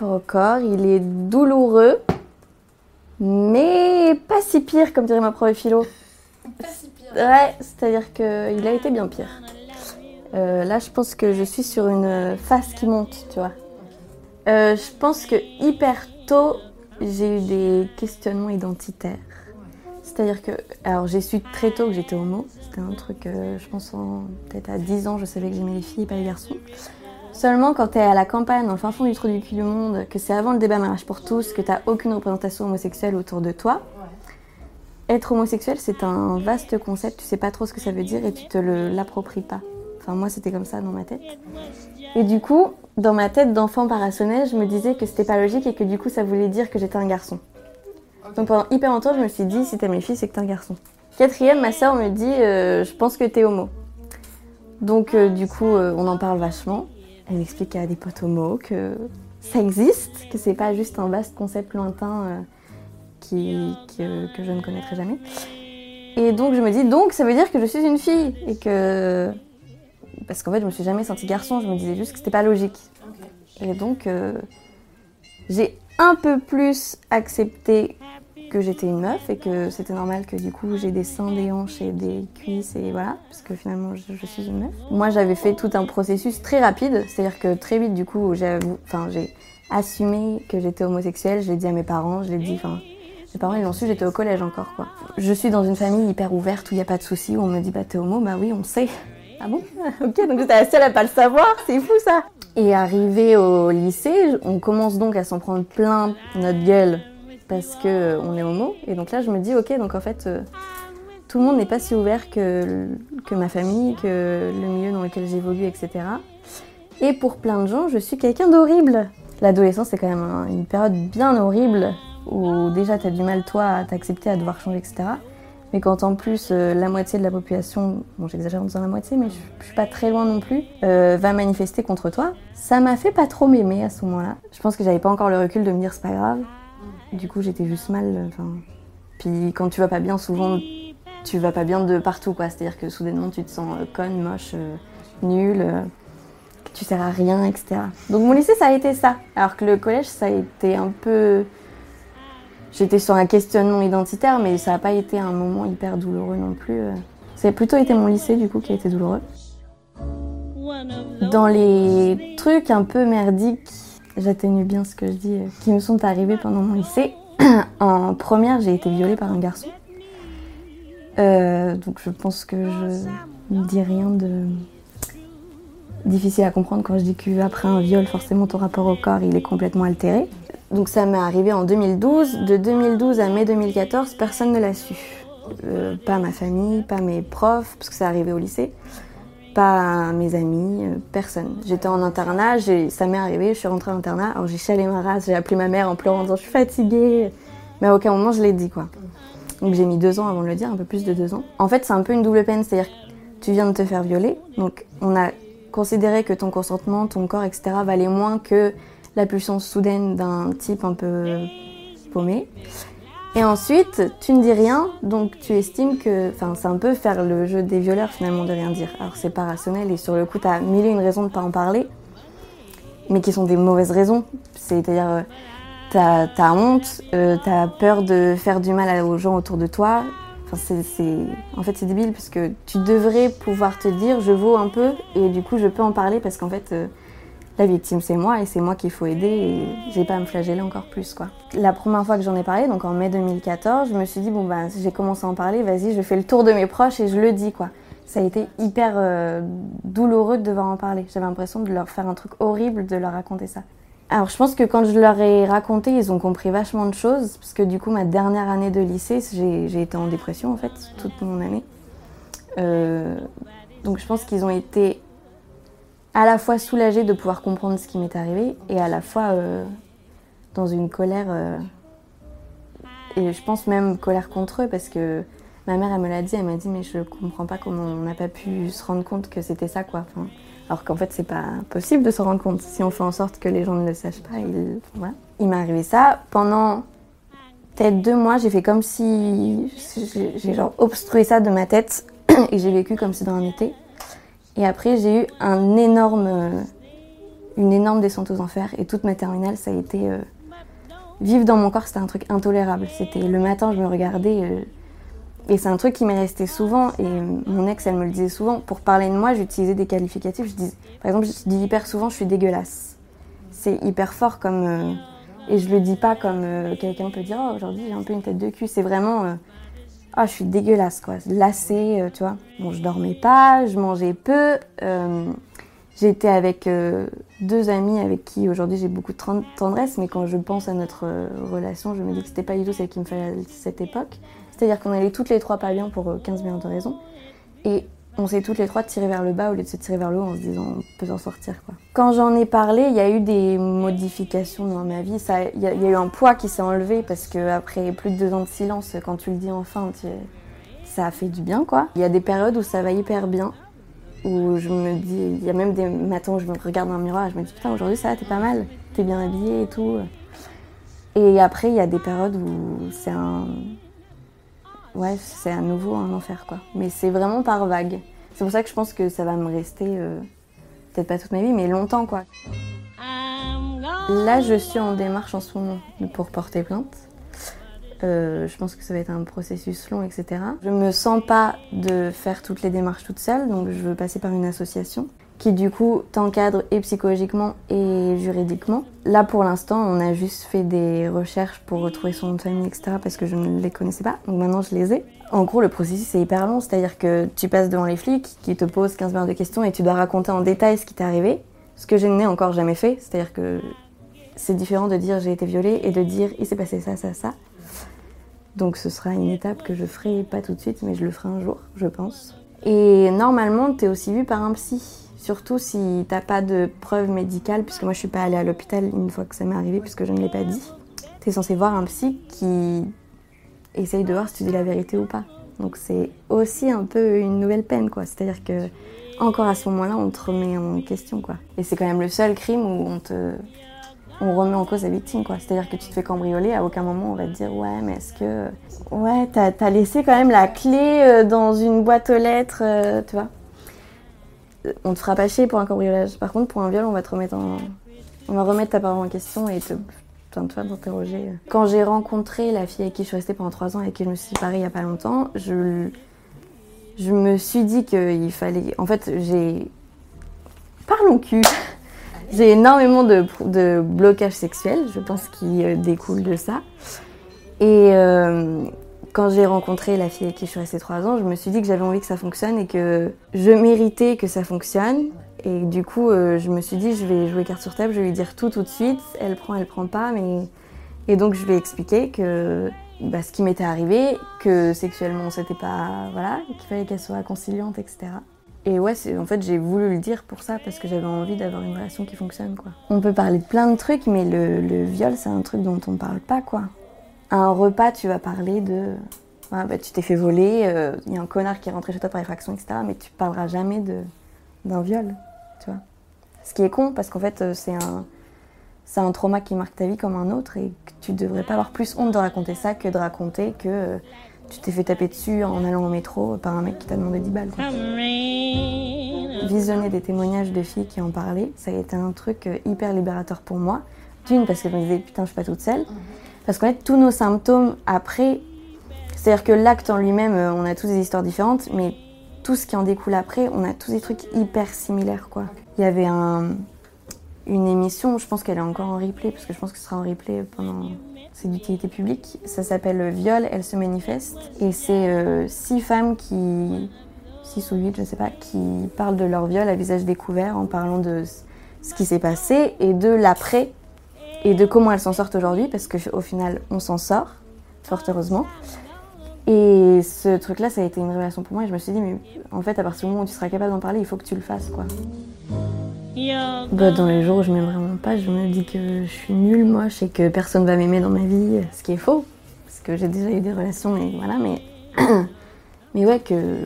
Rapport au corps, il est douloureux, mais pas si pire, comme dirait ma prof de philo. Pas si pire. Ouais, c'est-à-dire qu'il a été bien pire. Euh, là, je pense que je suis sur une phase qui monte, tu vois. Euh, je pense que hyper tôt, j'ai eu des questionnements identitaires. C'est-à-dire que, alors j'ai su très tôt que j'étais homo. C'était un truc, euh, je pense, en- peut-être à 10 ans, je savais que j'aimais les filles et pas les garçons. Seulement quand t'es à la campagne, dans le fin fond du trou du cul du monde, que c'est avant le débat mariage pour tous, que t'as aucune représentation homosexuelle autour de toi, être homosexuel, c'est un vaste concept, tu sais pas trop ce que ça veut dire et tu te l'appropries pas. Enfin, moi, c'était comme ça dans ma tête. Et du coup, dans ma tête d'enfant parasonnel, je me disais que c'était pas logique et que du coup, ça voulait dire que j'étais un garçon. Donc pendant hyper longtemps, je me suis dit, si t'aimes les filles, c'est que t'es un garçon. Quatrième, ma soeur me dit, euh, je pense que t'es homo. Donc euh, du coup, euh, on en parle vachement. Elle m'explique qu'elle a des potes homo, que ça existe, que c'est pas juste un vaste concept lointain euh, qui, que, que je ne connaîtrai jamais. Et donc je me dis, donc ça veut dire que je suis une fille et que parce qu'en fait je me suis jamais sentie garçon, je me disais juste que c'était pas logique. Et donc euh, j'ai un peu plus accepté que j'étais une meuf et que c'était normal que du coup j'ai des seins, des hanches et des cuisses et voilà, parce que finalement je, suis une meuf. Moi j'avais fait tout un processus très rapide, c'est-à-dire que très vite du coup j'ai enfin, assumé que j'étais homosexuelle, je l'ai dit à mes parents, je l'ai dit, enfin mes parents ils l'ont su, j'étais au collège encore quoi. Je suis dans une famille hyper ouverte où il n'y a pas de soucis, où on me dit bah t'es homo, bah oui on sait. Ah bon? Ok, donc j'étais la seule à pas le savoir, c'est fou ça Et arrivé au lycée, on commence donc à s'en prendre plein notre gueule parce que euh, on est homo. Et donc là, je me dis, ok, donc en fait, euh, tout le monde n'est pas si ouvert que, ma famille, que le milieu dans lequel j'évolue, etc. Et pour plein de gens, je suis quelqu'un d'horrible. L'adolescence, c'est quand même un- une période bien horrible où déjà t'as du mal, toi, à t'accepter, à devoir changer, etc. Mais quand en plus euh, la moitié de la population, bon j'exagère en disant la moitié, mais je, suis pas très loin non plus, va manifester contre toi, ça m'a fait pas trop m'aimer à ce moment-là. Je pense que j'avais pas encore le recul de me dire c'est pas grave. Du coup j'étais juste mal. puis quand tu vas pas bien, souvent tu vas pas bien de partout quoi. C'est-à-dire que soudainement tu te sens euh, conne, moche, euh, nulle, euh, que tu sers à rien, etc. Donc mon lycée ça a été ça. Alors que le collège ça a été un peu J'étais sur un questionnement identitaire, mais ça n'a pas été un moment hyper douloureux non plus. Ça a plutôt été mon lycée, du coup, qui a été douloureux. Dans les trucs un peu merdiques, j'atténue bien ce que je dis, euh, qui me sont arrivés pendant mon lycée. en première, j'ai été violée par un garçon. Euh, donc je pense que je ne dis rien de difficile à comprendre quand je dis qu'après un viol, forcément ton rapport au corps, il est complètement altéré. Donc ça m'est arrivé en 2012. De 2012 à mai 2014, personne ne l'a su. Euh, pas ma famille, pas mes profs, parce que c'est arrivé au lycée. Pas mes amis, euh, personne. J'étais en internat, ça m'est arrivé, je suis rentrée en internat, alors j'ai chalé ma race, j'ai appelé ma mère en pleurant en disant je suis fatiguée. Mais à aucun moment je l'ai dit quoi. Donc j'ai mis deux ans avant de le dire, un peu plus de deux ans. En fait c'est un peu une double peine, c'est-à-dire tu viens de te faire violer, donc on a considéré que ton consentement, ton corps, etc. valait moins que la puissance soudaine d'un type un peu paumé. Et ensuite, tu ne dis rien, donc tu estimes que. Enfin, c'est un peu faire le jeu des violeurs finalement de rien dire. Alors c'est pas rationnel et sur le coup, t'as mille et une raisons de pas en parler, mais qui sont des mauvaises raisons. C'est-à-dire, euh, t'as honte, euh, t'as peur de faire du mal aux gens autour de toi. Enfin, c'est- En fait, c'est débile parce que tu devrais pouvoir te dire je vaux un peu et du coup, je peux en parler parce qu'en fait. euh, la victime c'est moi et c'est moi qu'il faut aider et j'ai pas à me flageller encore plus quoi. La première fois que j'en ai parlé, donc en mai 2014, je me suis dit bon bah j'ai commencé à en parler, vas-y je fais le tour de mes proches et je le dis quoi. Ça a été hyper euh, douloureux de devoir en parler. J'avais l'impression de leur faire un truc horrible de leur raconter ça. Alors je pense que quand je leur ai raconté, ils ont compris vachement de choses, parce que du coup ma dernière année de lycée, j'ai été en dépression en fait, toute mon année. Euh, donc je pense qu'ils ont été à la fois soulagés de pouvoir comprendre ce qui m'est arrivé, et à la fois euh, dans une colère, euh, et je pense même colère contre eux, parce que ma mère elle me l'a dit, elle m'a dit mais je comprends pas comment on n'a pas pu se rendre compte que c'était ça quoi. Enfin, alors qu'en fait, c'est pas possible de se rendre compte si on fait en sorte que les gens ne le sachent pas. Il, m'est arrivé ça. Pendant peut-être deux mois, j'ai fait comme si j'ai genre obstrué ça de ma tête et j'ai vécu comme si dans un. Et après, j'ai eu énorme, une énorme descente aux enfers. Et toute ma terminale, ça a été euh, vivre dans mon corps, c'était un truc intolérable. C'était le matin, je me regardais. Euh, et c'est un truc qui m'est resté souvent, et mon ex, elle me le disait souvent. Pour parler de moi, j'utilisais des qualificatifs. Je dis, par exemple, je dis hyper souvent, je suis dégueulasse. C'est hyper fort comme. Euh, et je le dis pas comme euh, quelqu'un peut dire, oh, aujourd'hui j'ai un peu une tête de cul. C'est vraiment. Euh, ah, je suis dégueulasse, quoi. Lassée, tu vois. Bon, je dormais pas, je mangeais peu. J'étais avec deux amis avec qui aujourd'hui j'ai beaucoup de tendresse, mais quand je pense à notre relation, je me dis que c'était pas du tout celle qui me fallait à cette époque. C'est-à-dire qu'on allait toutes les trois pas bien pour 15 euh, millions de raisons. Et on s'est toutes les trois tirées vers le bas au lieu de se tirer vers le haut en se disant on peut s'en sortir. Quoi. Quand j'en ai parlé, il y a eu des modifications dans ma vie. Il y, a eu un poids qui s'est enlevé parce qu'après plus de deux ans de silence, quand tu le dis enfin, ça a fait du bien. quoi. Il y a des périodes où ça va hyper bien, où je me dis, il y a même des matins où je me regarde dans le miroir et je me dis putain aujourd'hui ça t'es pas mal, t'es bien habillée et tout. Et après il y a des périodes où c'est un ouais, c'est à nouveau un enfer, quoi. Mais c'est vraiment par vague. C'est pour ça que je pense que ça va me rester, euh, peut-être pas toute ma vie, mais longtemps, quoi. Là, je suis en démarche en ce moment pour porter plainte. Euh, je pense que ça va être un processus long, etc. Je me sens pas de faire toutes les démarches toute seule, donc je veux passer par une association qui du coup t'encadre et psychologiquement et juridiquement. Là pour l'instant on a juste fait des recherches pour retrouver son nom famille etc parce que je ne les connaissais pas donc maintenant je les ai. En gros le processus est hyper long, c'est-à-dire que tu passes devant les flics qui te posent 15 millions de questions et tu dois raconter en détail ce qui t'est arrivé, ce que je n'ai encore jamais fait, c'est-à-dire que c'est différent de dire j'ai été violée et de dire il s'est passé ça, ça, ça. Donc ce sera une étape que je ferai pas tout de suite mais je le ferai un jour je pense. Et normalement tu es aussi vu par un psy Surtout si t'as pas de preuves médicales, puisque moi je suis pas allée à l'hôpital une fois que ça m'est arrivé, puisque je ne l'ai pas dit. T'es censé voir un psy qui essaye de voir si tu dis la vérité ou pas. Donc c'est aussi un peu une nouvelle peine, quoi. C'est-à-dire que encore à ce moment-là, on te remet en question, quoi. Et c'est quand même le seul crime où on te on remet en cause la victime, quoi. C'est-à-dire que tu te fais cambrioler, à aucun moment on va te dire ouais, mais est-ce que ouais, t'as as laissé quand même la clé euh, dans une boîte aux lettres, euh, tu vois on te fera pas chier pour un cambriolage. Par contre, pour un viol, on va te remettre en... On va remettre ta parole en question et te... Enfin, toi t'interroger. Quand j'ai rencontré la fille avec qui je suis restée pendant trois ans et avec qui je me suis séparée il y a pas longtemps, je, je me suis dit qu'il fallait... En fait, j'ai... Parlons cul J'ai énormément de, de blocage sexuel, je pense, qui euh, découle de ça. Et... Euh, quand j'ai rencontré la fille avec qui je suis restée trois ans, je me suis dit que j'avais envie que ça fonctionne et que je méritais que ça fonctionne. Et du coup, euh, je me suis dit, je vais jouer carte sur table, je vais lui dire tout tout de suite. Elle prend, elle prend pas, mais et donc je vais expliquer que bah, ce qui m'était arrivé, que sexuellement c'était pas voilà, qu'il fallait qu'elle soit conciliante, etc. Et ouais, en fait, j'ai voulu le dire pour ça, parce que j'avais envie d'avoir une relation qui fonctionne, quoi. On peut parler de plein de trucs, mais le, le viol, c'est un truc dont on parle pas, quoi. Un repas, tu vas parler de. bah, tu t'es fait voler, il euh, y a un connard qui est rentré chez toi par effraction, etc. Mais tu parleras jamais d'un viol, tu. Ce qui est con, parce qu'en fait, euh, c'est un, un trauma qui marque ta vie comme un autre et que tu devrais pas avoir plus honte de raconter ça que de raconter que euh, tu t'es fait taper dessus en allant au métro par un mec qui t'a demandé 10 balles. Visionner des témoignages de filles qui en parlaient, ça a été un truc hyper libérateur pour moi. D'une, parce que je me disais, putain, je suis pas toute seule. Parce qu'en fait, tous nos symptômes après, c'est-à-dire que l'acte en lui-même, euh, on a tous des histoires différentes, mais tout ce qui en découle après, on a tous des trucs hyper similaires, quoi. Il y avait une émission, je pense qu'elle est encore en replay, parce que je pense que ce sera en replay pendant. C'est d'utilité publique. Ça s'appelle Viol, elle se manifeste. Et c'est euh, six femmes qui. six ou huit, je sais pas, qui parlent de leur viol à visage découvert en parlant de ce qui s'est passé et de l'après et de comment elles s'en sortent aujourd'hui, parce qu'au final, on s'en sort, fort heureusement. Et ce truc-là, ça a été une révélation pour moi. Et je me suis dit, mais en fait, à partir du moment où tu seras capable d'en parler, il faut que tu le fasses, quoi. Bah, dans les jours où je m'aime vraiment pas, je me dis que je suis nulle, moche, et que personne va m'aimer dans ma vie, ce qui est faux. Parce que j'ai déjà eu des relations, et voilà, mais. mais ouais, que.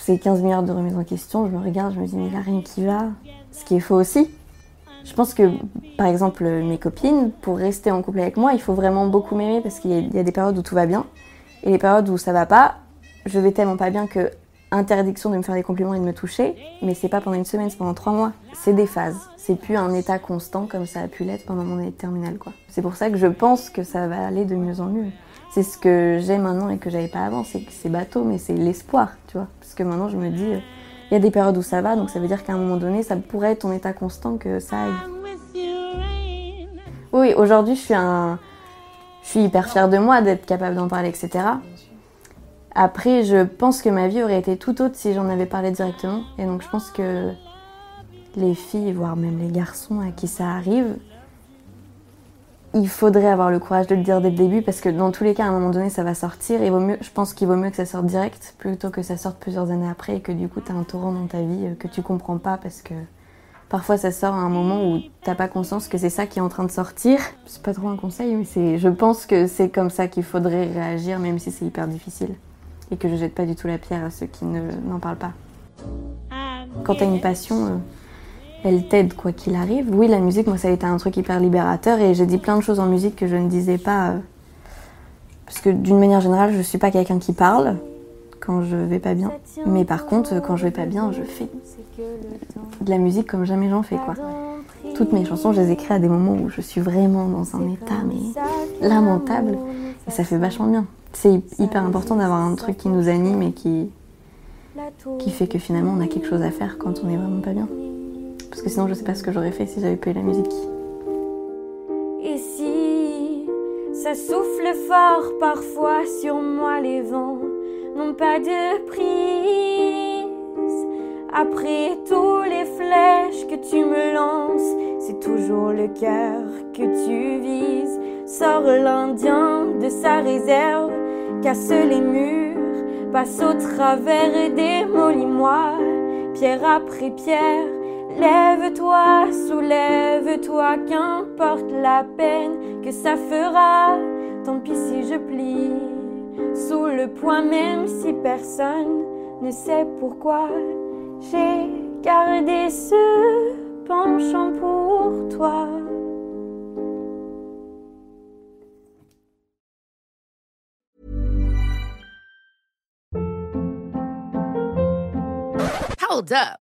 C'est 15 milliards de remises en question, je me regarde, je me dis, mais il n'y a rien qui va. Ce qui est faux aussi. Je pense que, par exemple, mes copines, pour rester en couple avec moi, il faut vraiment beaucoup m'aimer parce qu'il y, a des périodes où tout va bien. Et les périodes où ça va pas, je vais tellement pas bien que interdiction de me faire des compliments et de me toucher, mais c'est pas pendant une semaine, c'est pendant trois mois. C'est des phases. C'est plus un état constant comme ça a pu l'être pendant mon année terminale, quoi. C'est pour ça que je pense que ça va aller de mieux en mieux. C'est ce que j'ai maintenant et que j'avais pas avant. C'est c'est bateau, mais c'est l'espoir, tu vois. Parce que maintenant, je me dis, il y a des périodes où ça va, donc ça veut dire qu'à un moment donné, ça pourrait être ton état constant que ça aille. Oui, aujourd'hui, je suis un... Je suis hyper fière de moi d'être capable d'en parler, etc. Après, je pense que ma vie aurait été tout autre si j'en avais parlé directement. Et donc, je pense que les filles, voire même les garçons à qui ça arrive, il faudrait avoir le courage de le dire dès le début parce que dans tous les cas, à un moment donné, ça va sortir. Et vaut mieux, je pense qu'il vaut mieux que ça sorte direct plutôt que ça sorte plusieurs années après et que du coup, tu as un torrent dans ta vie euh, que tu comprends pas parce que parfois ça sort à un moment où t'as pas conscience que c'est ça qui est en train de sortir. C'est pas trop un conseil, mais c'est, je pense que c'est comme ça qu'il faudrait réagir, même si c'est hyper difficile. Et que je jette pas du tout la pierre à ceux qui ne, n'en parlent pas. Quand t'as une passion, euh, elle t'aide quoi qu'il arrive. Oui, la musique, moi, ça a été un truc hyper libérateur et j'ai dit plein de choses en musique que je ne disais pas. euh, parce que d'une manière générale, je suis pas quelqu'un qui parle quand je vais pas bien. Mais par contre, quand je vais pas bien, je fais de la musique comme jamais j'en fais quoi. Toutes mes chansons, je les écris à des moments où je suis vraiment dans un état mais lamentable et ça fait vachement bien. C'est hyper important d'avoir un truc qui nous anime et qui qui fait que finalement on a quelque chose à faire quand on est vraiment pas bien. Parce que sinon je sais pas ce que j'aurais fait si j'avais pas eu la musique. Et si ça souffle fort parfois sur moi, les vents n'ont pas de prise. Après tous les flèches que tu me lances, c'est toujours le cœur que tu vises. Sors l'Indien de sa réserve, casse les murs, passe au travers et démolis-moi, pierre après pierre. Lève-toi, soulève-toi, qu'importe la peine que ça fera. Tant pis si je plie sous le poids, même si personne ne sait pourquoi. J'ai gardé ce penchant pour toi. Hold up.